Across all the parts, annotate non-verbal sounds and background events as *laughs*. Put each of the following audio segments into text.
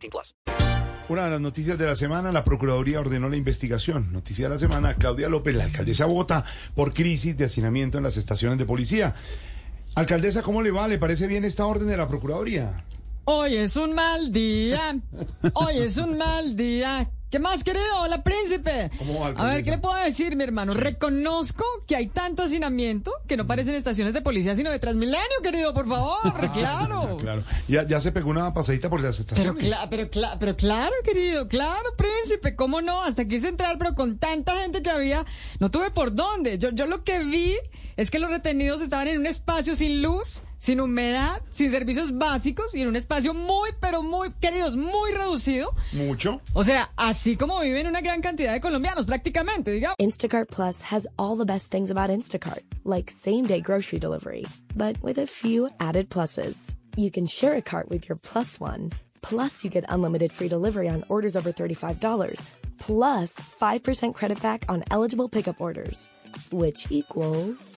18 plus. Una de las noticias de la semana, la Procuraduría ordenó la investigación. Noticia de la semana, Claudia López, la alcaldesa vota por crisis de hacinamiento en las estaciones de policía. Alcaldesa, ¿cómo le va? ¿Le parece bien esta orden de la Procuraduría? Hoy es un mal día. Hoy es un mal día. ¿Qué más, querido? Hola, príncipe. ¿Cómo va, A ver? ¿qué le puedo decir, mi hermano? Reconozco que hay tanto hacinamiento que no parecen estaciones de policía, sino de Transmilenio, querido, por favor. *laughs* claro. *laughs* Claro. Ya, ya se pegó una pasadita por las Pero, estaciones. cla- pero, cla- pero claro, querido, claro, príncipe, ¿cómo no? Hasta quise entrar, pero con tanta gente que había, no tuve por dónde. Yo, yo lo que vi es que los retenidos estaban en un espacio sin luz, sin humedad, sin servicios básicos y en un espacio muy, pero muy, queridos, muy reducido. Mucho. O sea, así como viven una gran cantidad de colombianos, prácticamente, digamos. Instacart Plus has all the best things about Instacart, like same day grocery delivery, but with a few added pluses. You can share a cart with your plus one. Plus, you get unlimited free delivery on orders over $35. Plus, 5% credit back on eligible pickup orders, which equals.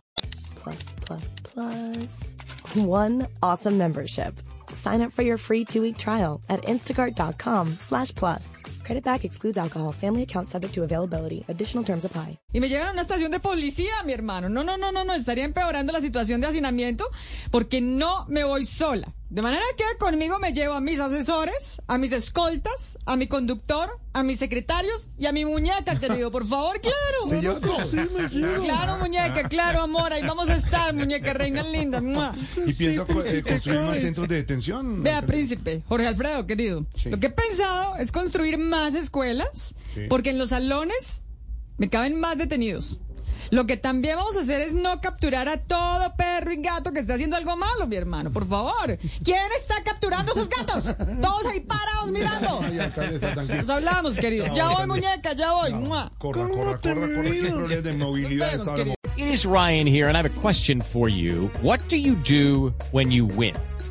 Plus. One awesome membership. Sign up for your free two-week trial at instacart.com slash plus. Credit back excludes alcohol. Family account subject to availability. Additional terms apply. Y me llevan a una estación de policía, mi hermano. No, no, no, no, no. Estaría empeorando la situación de hacinamiento porque no me voy sola. De manera que conmigo me llevo a mis asesores, a mis escoltas, a mi conductor, a mis secretarios y a mi muñeca, querido. Por favor, claro. Se lleva todo. Claro, muñeca, claro, amor. Ahí vamos a estar, muñeca, reina linda. ¡Mua! ¿Y piensa co- eh, construir más centros de detención? Vea, príncipe, Jorge Alfredo, querido. Sí. Lo que he pensado es construir más escuelas, Sí. porque en los salones me caben más detenidos. Lo que también vamos a hacer es no capturar a todo perro y gato que esté haciendo algo malo, mi hermano, por favor. ¿Quién está capturando sus gatos? Todos ahí parados mirando. Nos hablamos, querido. Ya voy, muñeca, ya voy. Corra, corra, corra, corra. ¿Qué problemas de movilidad. It is Ryan here, and I have a question for you. What do you do when you win?